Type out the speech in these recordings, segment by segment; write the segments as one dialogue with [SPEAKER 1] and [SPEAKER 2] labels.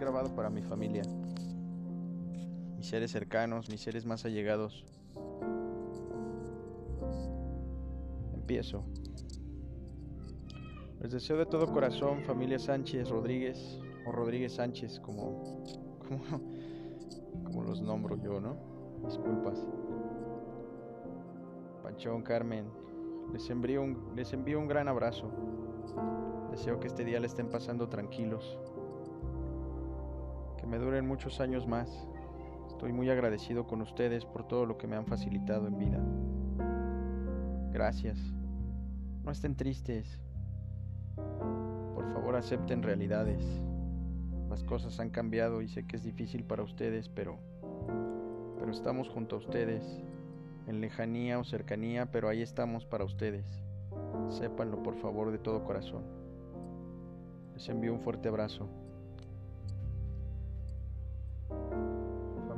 [SPEAKER 1] grabado para mi familia, mis seres cercanos, mis seres más allegados. Empiezo. Les deseo de todo corazón, familia Sánchez Rodríguez, o Rodríguez Sánchez, como, como, como los nombro yo, ¿no? Disculpas. Panchón, Carmen, les envío un, les envío un gran abrazo. Deseo que este día le estén pasando tranquilos. Me duren muchos años más. Estoy muy agradecido con ustedes por todo lo que me han facilitado en vida. Gracias. No estén tristes. Por favor acepten realidades. Las cosas han cambiado y sé que es difícil para ustedes, pero pero estamos junto a ustedes, en lejanía o cercanía, pero ahí estamos para ustedes. Sépanlo por favor de todo corazón. Les envío un fuerte abrazo.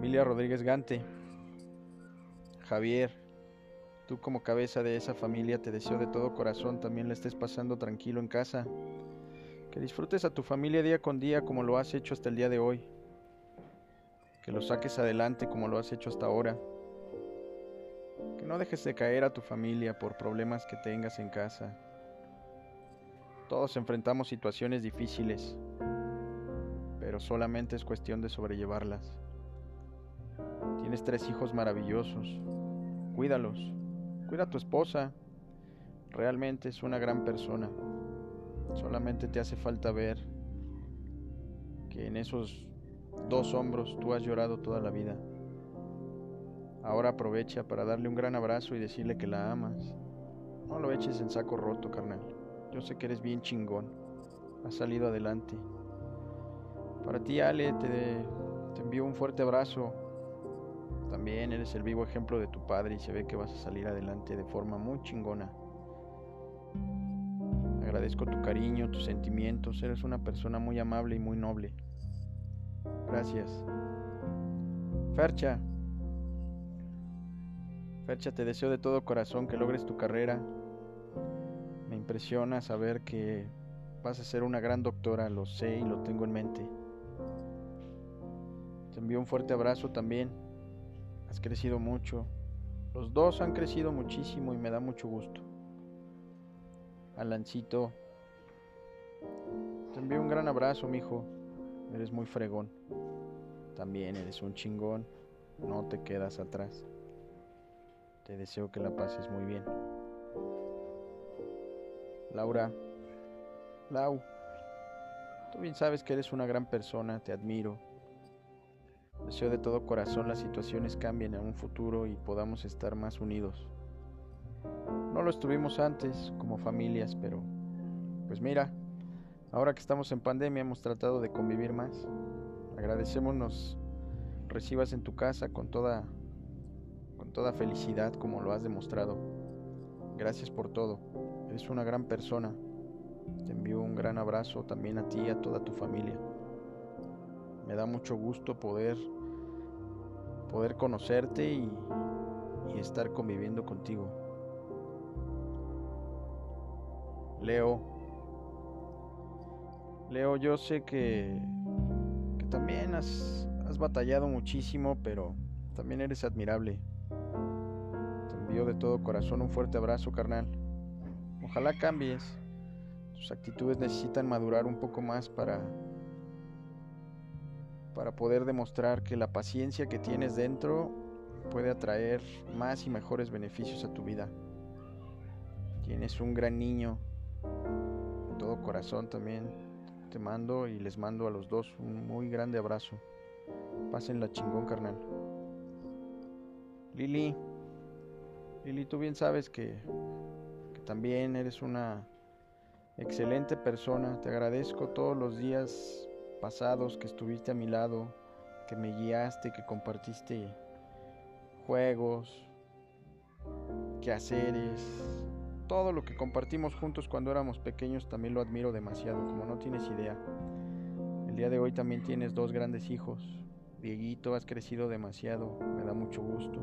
[SPEAKER 1] Familia Rodríguez Gante, Javier, tú como cabeza de esa familia te deseo de todo corazón también le estés pasando tranquilo en casa. Que disfrutes a tu familia día con día como lo has hecho hasta el día de hoy. Que lo saques adelante como lo has hecho hasta ahora. Que no dejes de caer a tu familia por problemas que tengas en casa. Todos enfrentamos situaciones difíciles, pero solamente es cuestión de sobrellevarlas. Tienes tres hijos maravillosos. Cuídalos. Cuida a tu esposa. Realmente es una gran persona. Solamente te hace falta ver que en esos dos hombros tú has llorado toda la vida. Ahora aprovecha para darle un gran abrazo y decirle que la amas. No lo eches en saco roto, carnal. Yo sé que eres bien chingón. Has salido adelante. Para ti, Ale, te, te envío un fuerte abrazo. También eres el vivo ejemplo de tu padre y se ve que vas a salir adelante de forma muy chingona. Agradezco tu cariño, tus sentimientos. Eres una persona muy amable y muy noble. Gracias. Fercha. Fercha, te deseo de todo corazón que logres tu carrera. Me impresiona saber que vas a ser una gran doctora, lo sé y lo tengo en mente. Te envío un fuerte abrazo también. Has crecido mucho. Los dos han crecido muchísimo y me da mucho gusto. Alancito, te envío un gran abrazo, mijo. Eres muy fregón. También eres un chingón. No te quedas atrás. Te deseo que la pases muy bien. Laura, Lau, tú bien sabes que eres una gran persona, te admiro. Deseo de todo corazón las situaciones cambien en un futuro y podamos estar más unidos. No lo estuvimos antes como familias, pero pues mira, ahora que estamos en pandemia hemos tratado de convivir más. Agradecemos nos recibas en tu casa con toda con toda felicidad como lo has demostrado. Gracias por todo. Eres una gran persona. Te envío un gran abrazo también a ti y a toda tu familia. Me da mucho gusto poder poder conocerte y, y estar conviviendo contigo. Leo, Leo, yo sé que, que también has, has batallado muchísimo, pero también eres admirable. Te envío de todo corazón un fuerte abrazo, carnal. Ojalá cambies. Tus actitudes necesitan madurar un poco más para para poder demostrar que la paciencia que tienes dentro puede atraer más y mejores beneficios a tu vida. Tienes un gran niño, de todo corazón también. Te mando y les mando a los dos un muy grande abrazo. Pásenla chingón, carnal. Lili, Lili, tú bien sabes que, que también eres una excelente persona. Te agradezco todos los días pasados que estuviste a mi lado, que me guiaste, que compartiste juegos, quehaceres, todo lo que compartimos juntos cuando éramos pequeños también lo admiro demasiado, como no tienes idea. El día de hoy también tienes dos grandes hijos. Dieguito, has crecido demasiado, me da mucho gusto.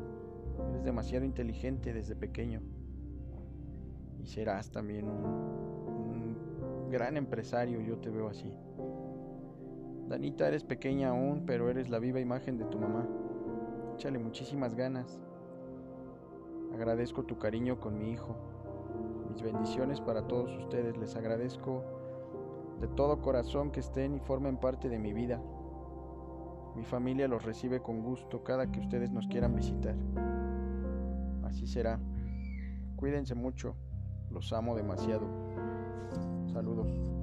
[SPEAKER 1] Eres demasiado inteligente desde pequeño. Y serás también un, un gran empresario, yo te veo así. Danita, eres pequeña aún, pero eres la viva imagen de tu mamá. Échale muchísimas ganas. Agradezco tu cariño con mi hijo. Mis bendiciones para todos ustedes. Les agradezco de todo corazón que estén y formen parte de mi vida. Mi familia los recibe con gusto cada que ustedes nos quieran visitar. Así será. Cuídense mucho. Los amo demasiado. Saludos.